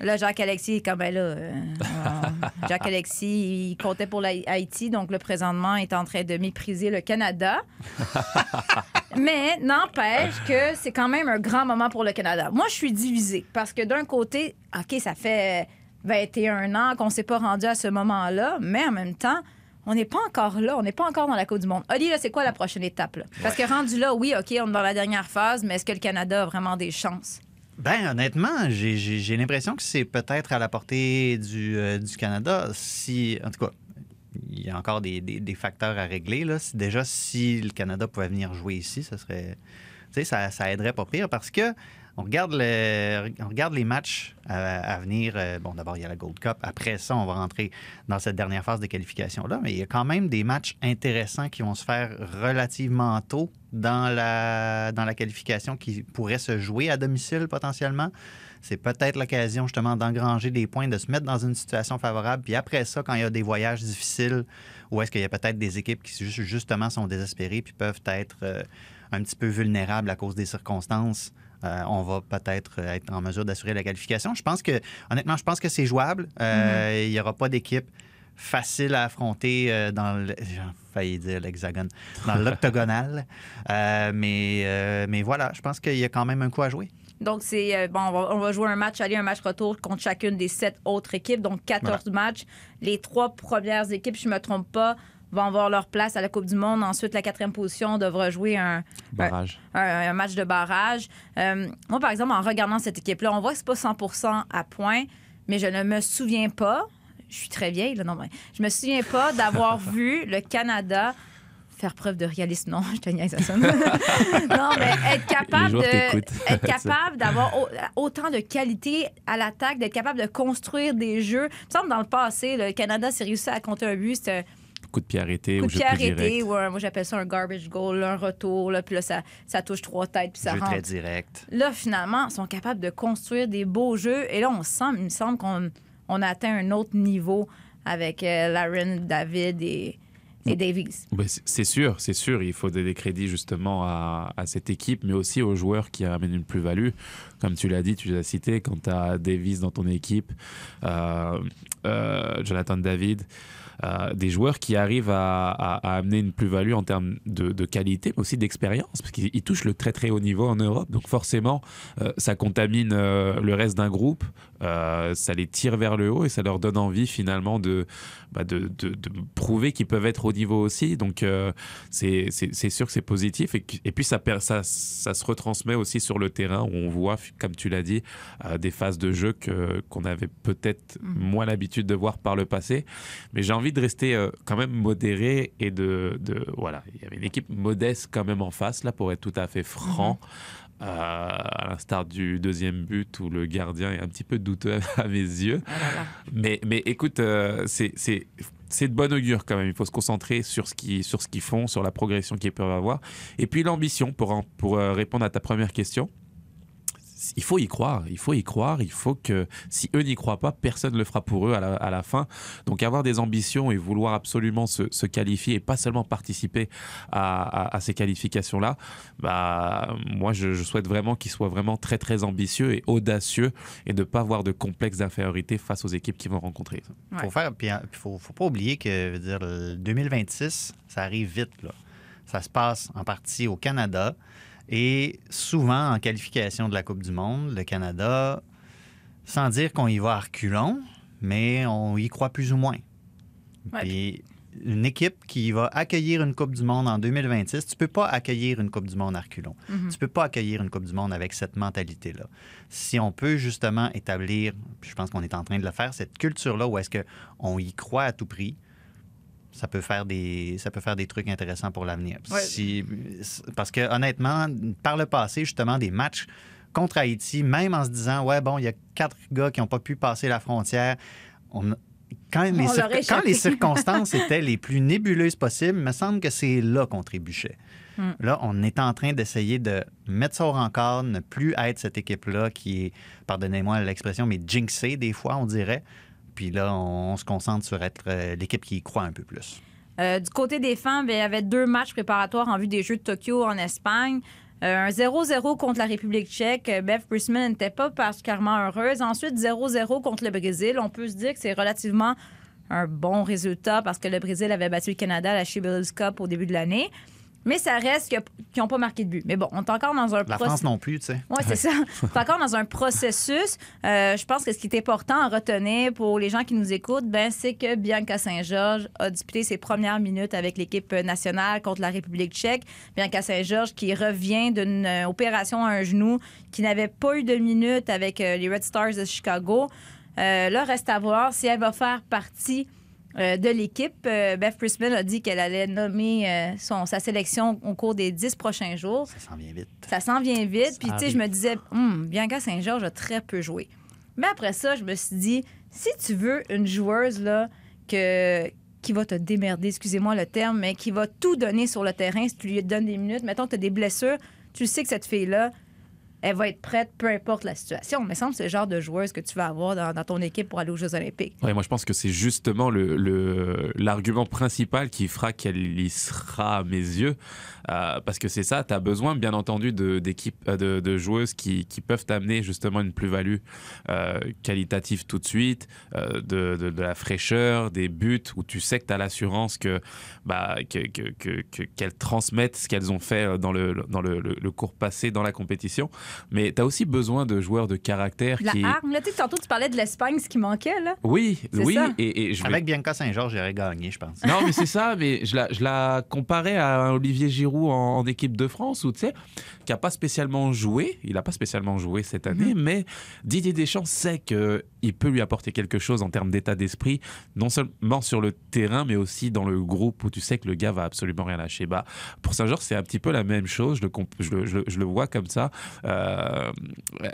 Là, Jacques-Alexis est comme, ben là, euh, *laughs* euh, Jacques-Alexis, il comptait pour la- Haïti, donc le présentement est en train de mépriser le Canada. *laughs* Mais n'empêche que c'est quand même un grand moment pour le Canada. Moi, je suis divisée parce que d'un côté, OK, ça fait 21 ans qu'on ne s'est pas rendu à ce moment-là, mais en même temps, on n'est pas encore là. On n'est pas encore dans la Coupe du Monde. Oli, là, c'est quoi la prochaine étape? là? Parce que rendu là, oui, OK, on est dans la dernière phase, mais est-ce que le Canada a vraiment des chances? Ben, honnêtement, j'ai- l'impression que c'est peut-être à la portée du, euh, du Canada. Si, en tout cas, il y a encore des, des- des facteurs à régler. Là. Si- déjà, si le Canada pouvait venir jouer ici, ça serait. Tu sais, ça, ça aiderait pas pire parce que on regarde, les matchs à, venir. Euh, Bon, d'abord, il y a la Gold Cup. Après ça, on va rentrer dans cette dernière phase de qualification-là. Mais il y a quand même des matchs intéressants qui vont se faire relativement tôt dans la, qualification qui pourraient se jouer à domicile potentiellement. C'est peut-être l'occasion justement d'engranger des points, de se mettre dans une situation favorable. Puis après ça, quand il y a des voyages difficiles, où est-ce qu'il y a peut-être des équipes qui ju- justement sont désespérées puis peuvent être euh, un petit peu vulnérables à cause des circonstances, euh, on va peut-être euh, être en mesure d'assurer la qualification. Je pense que, honnêtement, je pense que c'est jouable. Euh, Il n'y aura pas d'équipe facile à affronter dans le, j'ai failli dire l'hexagone, dans l'octogonal. *laughs* Euh, mais, mais voilà, je pense qu'il y a quand même un coup à jouer. Donc, c'est bon, on va, on va jouer un match aller, un match retour contre chacune des sept autres équipes, donc 14 matchs. Les trois premières équipes, si je ne me trompe pas, vont avoir leur place à la Coupe du Monde. Ensuite, la quatrième position devra jouer un, Barrage. un, un match de barrage. Euh, moi, par exemple, en regardant cette équipe-là, on voit que c'est pas 100 à points, mais je ne me souviens pas. Je suis très vieille, là, non, mais je me souviens pas d'avoir *laughs* vu le Canada faire preuve de réalisme. Non, *laughs* je te niaise à ça. *laughs* non, mais être capable de, être d'avoir au- autant de qualité à l'attaque, d'être capable de construire des jeux. Il me semble dans le passé, le Canada s'est réussi à compter un but, c'était Coup de pied arrêté coup ou de jeu pied plus arrêté direct. ou un- moi j'appelle ça un garbage goal, un retour, là, puis là ça, ça touche trois têtes puis ça Jeu rentre. très direct. Là finalement, ils sont capables de construire des beaux jeux et là on sent, il me semble qu'on on a atteint un autre niveau avec euh, Laren, David et, et Davies. Ben, c'est- c'est sûr, c'est sûr. Il faut donner des crédits justement à, à cette équipe, mais aussi aux joueurs qui amènent une plus-value. Comme tu l'as dit, tu l'as cité, quand tu as Davis dans ton équipe, euh, euh, Jonathan David, euh, des joueurs qui arrivent à, amener une plus-value en termes de, qualité, mais aussi d'expérience, parce qu'ils ils touchent le très très haut niveau en Europe. Donc forcément, ça contamine le reste d'un groupe, ça les tire vers le haut et ça leur donne envie finalement de, bah, de, de- prouver qu'ils peuvent être au niveau aussi. Donc c'est sûr que c'est positif. Et, et puis ça, ça, ça se retransmet aussi sur le terrain où on voit, comme tu l'as dit, euh, des phases de jeu que- qu'on avait peut-être moins l'habitude de voir par le passé. Mais j'ai envie de rester euh, quand même modéré et de, de- Voilà, il y avait une équipe modeste quand même en face, là, pour être tout à fait franc. Euh, à l'instar du deuxième but où le gardien est un petit peu douteux *laughs* à mes yeux. Mais, mais écoute, euh, c'est c'est- c'est de bon augure quand même. Il faut se concentrer sur ce qu'ils sur ce qu'ils font, sur la progression qu'ils peuvent avoir. Et puis l'ambition, pour, pour répondre à ta première question. Il faut y croire, il faut y croire, il faut que si eux n'y croient pas, personne ne le fera pour eux à la, à la fin. Donc avoir des ambitions et vouloir absolument se, se qualifier et pas seulement participer à, à- à ces qualifications-là, bah, moi je, je souhaite vraiment qu'ils soient vraiment très très ambitieux et audacieux et de pas avoir de complexe d'infériorité face aux équipes qu'ils vont rencontrer. Ouais. Faut faire, puis, euh, faut, faut pas oublier que veux dire, le 2026, ça arrive vite. Là. Ça se passe en partie au Canada et souvent en qualification de la Coupe du Monde, le Canada, sans dire qu'on y va à reculons, mais on y croit plus ou moins. Ouais. Puis une équipe qui va accueillir une Coupe du Monde en 2026, tu peux pas accueillir une Coupe du Monde à reculons. Mhm. Tu peux pas accueillir une Coupe du Monde avec cette mentalité-là. Si on peut justement établir, je pense qu'on est en train de le faire, cette culture-là où est-ce qu'on y croit à tout prix, ça peut faire des, ça peut faire des trucs intéressants pour l'avenir. Ouais. Si- parce que honnêtement, par le passé, justement, des matchs contre Haïti, même en se disant, ouais, bon, il y a quatre gars qui n'ont pas pu passer la frontière, on, quand, les, On quand les circonstances étaient les plus nébuleuses possibles, il me semble que c'est là qu'on trébuchait. Hmm. Là, on est en train d'essayer de mettre ça au rencard, ne plus être cette équipe-là qui est, pardonnez-moi l'expression, mais jinxée des fois, on dirait. Puis là, on, se concentre sur être euh, l'équipe qui croit un peu plus. Euh, du côté des femmes, ben, il y avait deux matchs préparatoires en vue des Jeux de Tokyo en Espagne. Euh, un 0-0 contre la République tchèque. Beth Priestman n'était pas particulièrement heureuse. Ensuite, 0-0 contre le Brésil. On peut se dire que c'est relativement un bon résultat parce que le Brésil avait battu le Canada à la She Cup au début de l'année. Mais ça reste qu'ils n'ont pas marqué de but. Mais bon, on est encore dans un La France non plus, tu sais. oui, c'est ça. *laughs* C'est encore dans un processus. Euh, je pense que ce qui est important à retenir pour les gens qui nous écoutent, ben, c'est que Bianca Saint-Georges a disputé ses premières minutes avec l'équipe nationale contre la République tchèque. Bianca Saint-Georges qui revient d'une euh, opération à un genou, qui n'avait pas eu de minutes avec euh, les Red Stars de Chicago. Euh, là, reste à voir si elle va faire partie euh, de l'équipe. Euh, Beth Priestman a dit qu'elle allait nommer euh, son, sa sélection au cours des dix prochains jours. Ça s'en vient vite. Ça s'en vient vite. Puis, tu sais, je me disais, Hum, Bianca Saint-Georges a très peu joué. Mais après ça, je me suis dit, si tu veux une joueuse là, que, qui va te démerder, excusez-moi le terme, mais qui va tout donner sur le terrain si tu lui donnes des minutes, mettons que tu as des blessures, tu sais que cette fille-là, elle va être prête peu importe la situation. Mais semble c'est le genre de joueuse que tu vas avoir dans, ton équipe pour aller aux Jeux Olympiques. Ouais, moi je pense que c'est justement le- le- l'argument principal qui fera qu'elle y sera à mes yeux. Euh, parce que c'est ça, tu as besoin bien entendu d'équipes, euh, de, joueuses qui, peuvent t'amener justement une plus-value euh, qualitative tout de suite, de, de- la fraîcheur, des buts, où tu sais que tu as l'assurance que, bah, que, que- que- que- qu'elles transmettent ce qu'elles ont fait dans le, dans le, le- le cours passé dans la compétition. Mais tu as aussi besoin de joueurs de caractère La qui... hargne, là, tu sais, tantôt, tu parlais de l'Espagne, ce qui manquait, là. Oui, C'est oui, ça. et, et je vais Avec Bianca Saint-Georges, j'aurais gagné, je pense. non, mais *laughs* c'est ça, mais je la, je la comparais à un Olivier Giroud en, en équipe de France, où tu sais, qui n'a pas spécialement joué, il n'a pas spécialement joué cette année, mais Didier Deschamps sait qu'il peut lui apporter quelque chose en termes d'état d'esprit, non seulement sur le terrain, mais aussi dans le groupe où tu sais que le gars va absolument rien lâcher. Bah, pour Saint-Georges, c'est un petit peu la même chose, je le, comp- je le, je le- je le vois comme ça. Euh,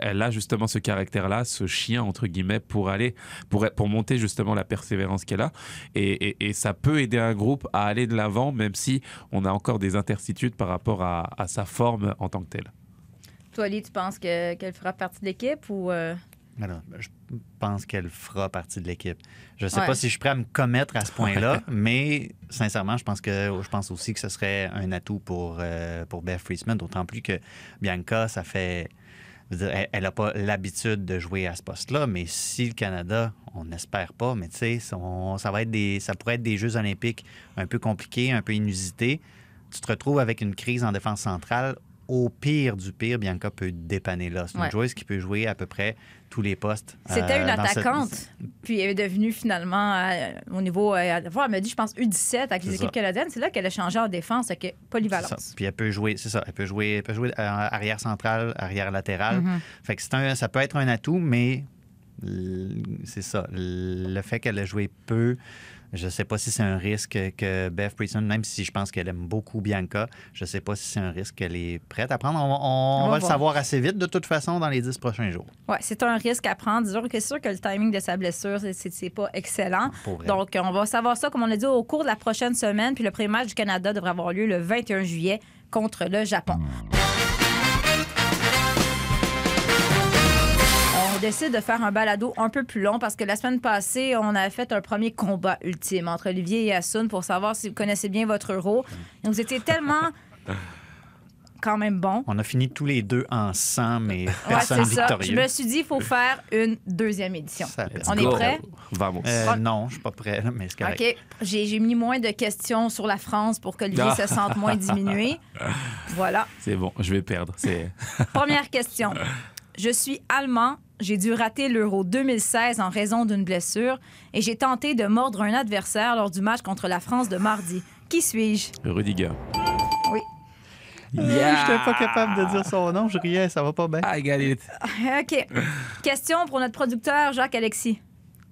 elle a justement ce caractère-là, ce chien, entre guillemets, pour aller, pour, pour monter justement la persévérance qu'elle a. Et, et- et ça peut aider un groupe à aller de l'avant, même si on a encore des interstitudes par rapport à, à sa forme en tant que telle. Toi, Ali, tu penses que- qu'elle fera partie de l'équipe ou. euh, Alors, je pense qu'elle fera partie de l'équipe. Je ne sais Ouais. pas si je suis prêt à me commettre à ce point-là, *laughs* mais sincèrement, je pense que je pense aussi que ce serait un atout pour, euh, pour Beth Friesman, d'autant plus que Bianca, ça fait. dire, Elle n'a pas l'habitude de jouer à ce poste-là, mais si le Canada, on n'espère pas, mais tu sais, ça, va être des, ça pourrait être des Jeux olympiques un peu compliqués, un peu inusités. Tu te retrouves avec une crise en défense centrale. Au pire du pire, Bianca peut dépanner là. C'est une Ouais. joueuse qui peut jouer à peu près tous les postes. C'était euh, une cette- attaquante, puis elle est devenue finalement euh, au niveau. euh, elle m'a dit, je pense, U17 avec les équipes ça. canadiennes. C'est là qu'elle a changé en défense, que C'est polyvalence. Puis elle peut jouer, c'est ça, elle peut jouer, elle peut jouer euh, arrière central, arrière latéral. Mhm. Fait que c'est un, ça peut être un atout, mais c'est ça. Le fait qu'elle ait joué peu, je sais pas si c'est un risque que Beth Priestman, même si je pense qu'elle aime beaucoup Bianca, je sais pas si c'est un risque qu'elle est prête à prendre. On, on On va va le voir. savoir assez vite, de toute façon, dans les dix prochains jours. Ouais, c'est un risque à prendre. Disons que c'est sûr que le timing de sa blessure, c'est- pas excellent. Donc, on va savoir ça, comme on l'a dit, au cours de la prochaine semaine. Puis le premier match du Canada devrait avoir lieu le 21 juillet contre le Japon. Décide de faire un balado un peu plus long parce que la semaine passée, on a fait un premier combat ultime entre Olivier et Assun pour savoir si vous connaissez bien votre euro. Et vous étiez tellement *laughs* quand même bon. On a fini tous les deux en sang, mais Ouais, personne ça. victorieux. Je me suis dit, il faut faire une deuxième édition. Ça On est prêt? Vamos. Euh, non, je suis pas prêt, mais c'est correct. OK. J'ai mis moins de questions sur la France pour qu'Olivier Ah. se sente moins diminué. *laughs* Voilà. C'est bon, je vais perdre. Première question. Je suis allemand. J'ai dû rater l'Euro 2016 en raison d'une blessure et j'ai tenté de mordre un adversaire lors du match contre la France de mardi. Qui suis-je? Rudiger. Oui. Je n'étais pas capable de dire son nom, je riais, ça va pas bien. I got it. *laughs* OK. Question pour notre producteur Jacques-Alexis.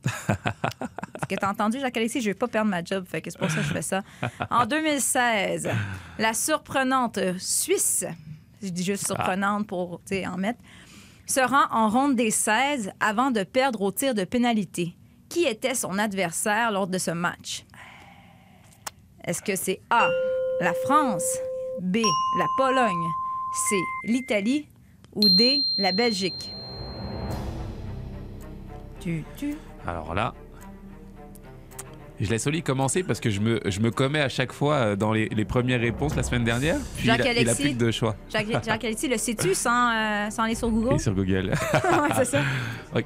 *laughs* Est-ce que t'as entendu, Jacques-Alexis? Je vais pas perdre ma job, fait que c'est pour ça que je fais ça. En *laughs* 2016, la surprenante Suisse, je dis juste surprenante pour en mettre, se rend en ronde des 16 avant de perdre au tir de pénalité. Qui était son adversaire lors de ce match? Est-ce que c'est A, la France, B, la Pologne, C, l'Italie ou D, la Belgique? Tu, tu. Alors là, je laisse Oli commencer parce que je me, je me commets à chaque fois euh, dans les, les premières réponses la semaine dernière. Puis il a, il a Jacques-Alexis. plus que deux choix. Jacques, Jacques Alexis, le sais-tu sans, euh, sans aller sur Google? Et sur Google. *laughs* Ouais, c'est ça. Moi-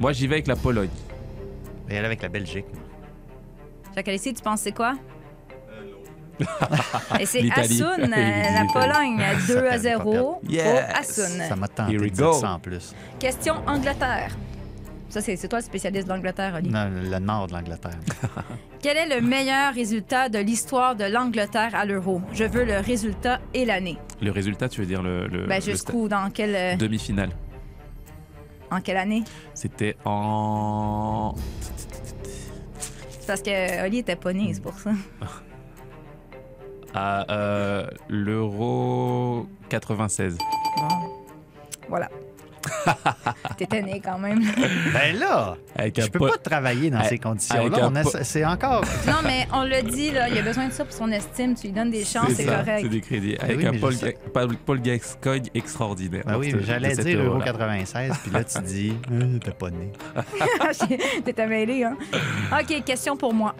Moi, j'y vais avec la Pologne. Et elle avec la Belgique. Jacques Alexis, tu penses c'est quoi? Et c'est. *laughs* Assun, euh, la. Pologne, 2 à Ça fait 0 pas pour Yes. Assun. Ça m'a tenté Here we go. ça en plus. Question Angleterre. Ça, c'est toi le spécialiste d'Angleterre, Oli. Non, le nord de l'Angleterre. *laughs* Quel est le meilleur résultat de l'histoire de l'Angleterre à l'Euro? Je veux le résultat et l'année. Le résultat, tu veux dire le, le, Ben, jusqu'où? Dans quelle, euh, demi-finale. en quelle année? C'était en. C'est parce que Oli était pas né, c'est pour ça. *laughs* à euh, l'Euro 96. Bon. Voilà. *laughs* T'étais né quand même. Ben là, Avec je peux pas travailler dans Avec- ces avec conditions-là. a- C'est encore. *laughs* Non, mais on le dit, là, il a besoin de ça pour son estime. Tu lui donnes des chances, c'est correct. C'est des crédits. Avec oui, un Paul. Ga- Paul, Paul Gascoigne extraordinaire. Ben oui, j'allais dire Euro Euro-là. 96, puis là, tu *laughs* dis, euh, t'es pas né. T'étais mêlé, hein? OK, question pour moi.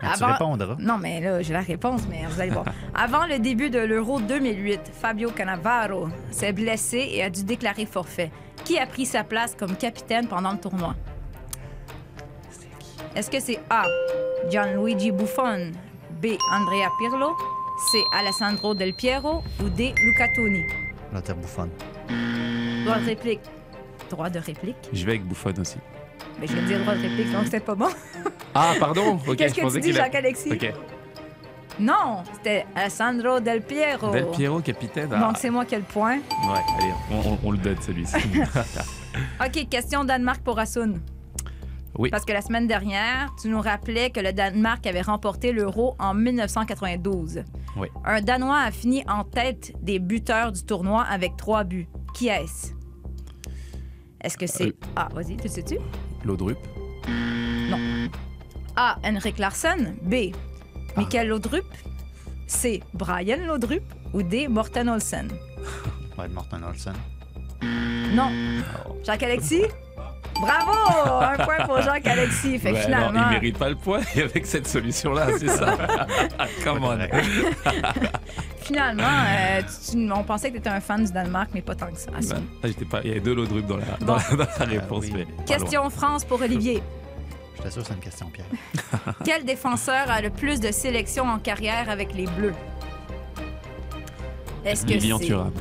Tu Avant- répondras. Non, mais là, j'ai la réponse, mais vous allez voir. *laughs* Avant le début de l'Euro 2008, Fabio Cannavaro s'est blessé et a dû déclarer forfait. Qui a pris sa place comme capitaine pendant le tournoi? Est-ce que c'est A. Gianluigi Buffon, B. Andrea Pirlo, C. Alessandro Del Piero ou D. Luca Toni? Là, t'es bouffonne. Droit de réplique. Droit de réplique? Je vais avec Buffon aussi. Mais je vais dire droit de réplique, donc c'était pas bon. *laughs* Ah, pardon? Ok, Qu'est-ce que tu dis, Jacques-Alexis? Ok. Non, c'était Alessandro Del Piero. Del Piero, capitaine. ah. Donc c'est moi qui ai le point. Ouais, allez, on, on- on le donne celui-ci. *laughs* OK, question Danemark pour Asun. Oui. Parce que la semaine dernière, tu nous rappelais que le Danemark avait remporté l'Euro en 1992. Oui. Un Danois a fini en tête des buteurs du tournoi avec trois buts. Qui est-ce? Est-ce que c'est... Euh. Ah, vas-y, tu sais-tu? Laudrup. A. Henrik Larsson. B. Michael Laudrup. C. Brian Laudrup. Ou D. Morten Olsen. *laughs* Ouais, Morten Olsen. Non. Jacques-Alexis? Bravo! Un point pour Jacques-Alexis. Fait que non, finalement... il mérite pas le point avec cette solution-là, c'est ça. *laughs* Come on. *laughs* Finalement, euh, tu- tu- on pensait que tu étais un fan du Danemark, mais pas tant que ça. J'étais pas... Il y avait deux Laudrup dans la, Bon. dans, dans la réponse. oui. mais Question France pour Olivier. Je t'assure, c'est une question Pierre. *laughs* Quel défenseur a le plus de sélections en carrière avec les Bleus? Est-ce que c'est... Thuram.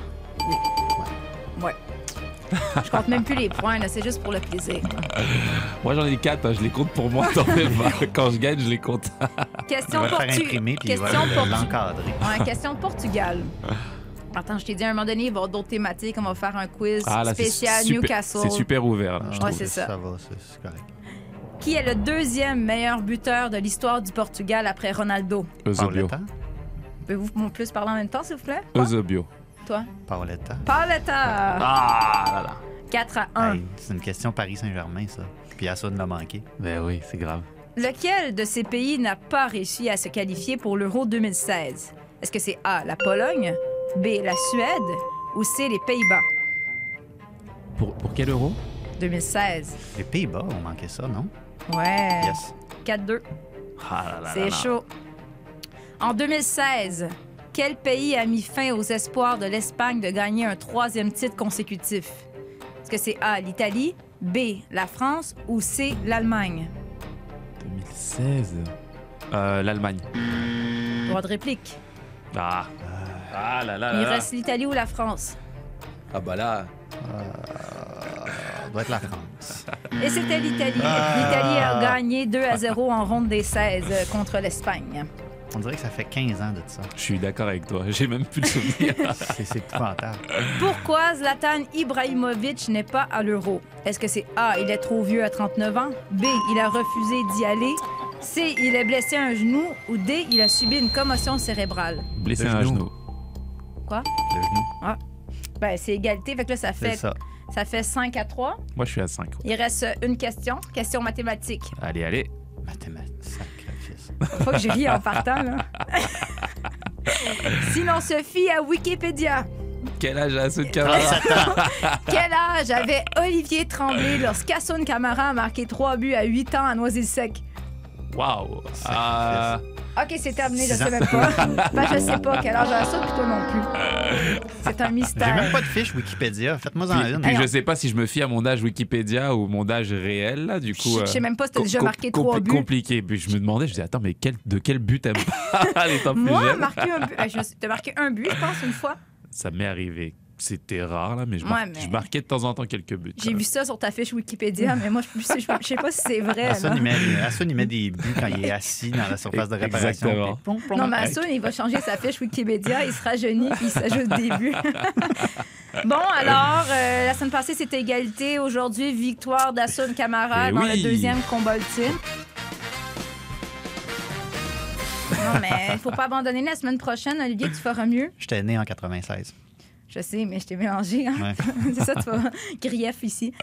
Je compte même plus les points, là, c'est juste pour le plaisir. Moi, j'en ai quatre, hein, je les compte pour moi. t'en fais pas. Quand je gagne, je les compte. Question, faire Portu- Question, Portu-. Ouais, *laughs* question Portugal. Attends, je t'ai dit à un moment donné, il va y avoir d'autres thématiques. On va faire un quiz Ah, là, spécial super- Newcastle. C'est super ouvert, là, je c'est ça. Ça va, c'est correct. Qui est le deuxième meilleur buteur de l'histoire du Portugal après Ronaldo? Eusebio. Pouvez-vous mon plus parler en même temps, s'il vous plaît? Eusebio. Toi? Paoletta. Paoletta! Ah là là. 4 à 1. Hey, c'est une question Paris Saint-Germain, ça. Puis Assun l'a manqué. Ben oui, c'est grave. Lequel de ces pays n'a pas réussi à se qualifier pour l'Euro 2016? Est-ce que c'est A, la Pologne, B, la Suède ou C, les Pays-Bas? Pour, pour quel euro? 2016. Les Pays-Bas ont manqué ça, non? Ouais. Yes. 4-2. Ah là là C'est là là. chaud. En 2016, quel pays a mis fin aux espoirs de l'Espagne de gagner un troisième titre consécutif? Est-ce que c'est A, l'Italie, B, la France ou C, l'Allemagne? 2016. Euh, L'Allemagne. Droit de réplique. Ah. Ah là là Il là reste l'Italie ou la France? Ah bah là, Ça doit être la France. Et c'était l'Italie. Ah. L'Italie a gagné 2 à 0 en ronde des 16 euh, contre l'Espagne. On dirait que ça fait 15 ans de ça. Je suis d'accord avec toi. J'ai même plus le souvenir. *laughs* C'est épouvantable. Pourquoi Zlatan Ibrahimovic n'est pas à l'Euro? Est-ce que c'est A, il est trop vieux à 39 ans? B, il a refusé d'y aller? C, il est blessé à un genou? Ou D, il a subi une commotion cérébrale? Blessé Le à un genou. Quoi? Le genou. Ben, c'est égalité. Fait que là, ça C'est fait, ça. ça fait 5 à 3. Moi, je suis à 5. Il reste une question. Question mathématique. Allez, allez. Mathématiques, sacrifice. Faut que je ris en partant, là. si l'on se fie à Wikipédia, Quel âge a Assun Camara 37 ans. *laughs* quel âge avait Olivier Tremblay lorsqu'Assun Camara a marqué 3 buts à 8 ans à Noisy-le-Sec? Waouh. Sacrifice. Ok, c'est terminé, je Six sais même pas. *laughs* Ben, je sais pas quel âge a ça, puis toi non plus. C'est un J'ai mystère. même pas de fiche Wikipédia. Faites-moi en une. puis je sais pas si je me fie à mon âge Wikipédia ou mon âge réel, là, du coup. Je- je sais même pas si t'as déjà marqué trois buts. compliqué. Puis je me demandais, je disais, attends, mais quel, de quel but t'aimes pas les temps plus Moi, marqué un but. euh, T'as marqué un but, je pense, une fois. Ça m'est arrivé. C'était rare, là, mais je, Ouais, mar- mais- je marquais de temps en temps quelques buts. J'ai vu ça sur ta fiche Wikipédia, mais moi, je je sais je sais pas si c'est vrai. Hassan, il met, Hassan, il met des buts quand il est assis dans la surface de réparation. Exactement. puis plom, plom. Non, mais Assoun, il va changer sa fiche Wikipédia, il se rajeunit puis il s'ajoute des *laughs* buts. bon, alors, euh, la semaine passée, c'était égalité. Aujourd'hui, victoire d'Assoun Camara Eh dans oui. le deuxième combat ultime. Non, mais il faut pas abandonner la semaine prochaine. Olivier, tu feras mieux. J'étais né en 96. Je sais, mais je t'ai mélangé. hein. Ouais. *laughs* C'est ça, tu *laughs* vas grief ici.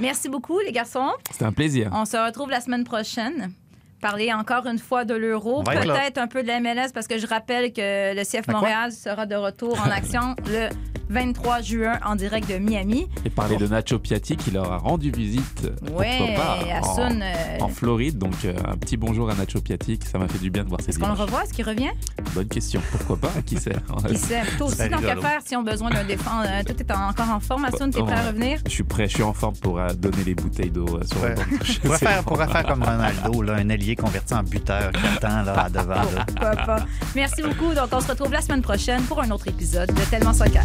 Merci beaucoup, les garçons. C'était un plaisir. On se retrouve la semaine prochaine. Parler encore une fois de l'euro, peut-être un peu de la MLS parce que je rappelle que le CF? Montréal sera de retour en action le 23 juin en direct de Miami. Et parler de Nacho Piatti qui leur a rendu visite. pourquoi Ouais, pas, Hassoun, en, euh, en Floride. Donc, euh, un petit bonjour à Nacho Piatti. Ça m'a fait du bien de voir ces est-ce qu'on le revoit? Est-ce qu'il revient? Bonne question. Pourquoi pas? Qui sait? *laughs* Qui sait? Toi aussi, tant qu'à faire, si on a besoin d'un défense, euh, tout est en- encore en forme. Hassoun, t'es prêt à revenir? Je suis prêt, je suis en forme pour euh, donner les bouteilles d'eau euh, sur Ouais. le *laughs* pourrait faire, comme Ronaldo, là, un ailier converti en buteur qui attend là, à *laughs* devant. là. Pourquoi pas? Merci beaucoup. Donc, on se retrouve la semaine prochaine pour un autre épisode de Tellement Soccer.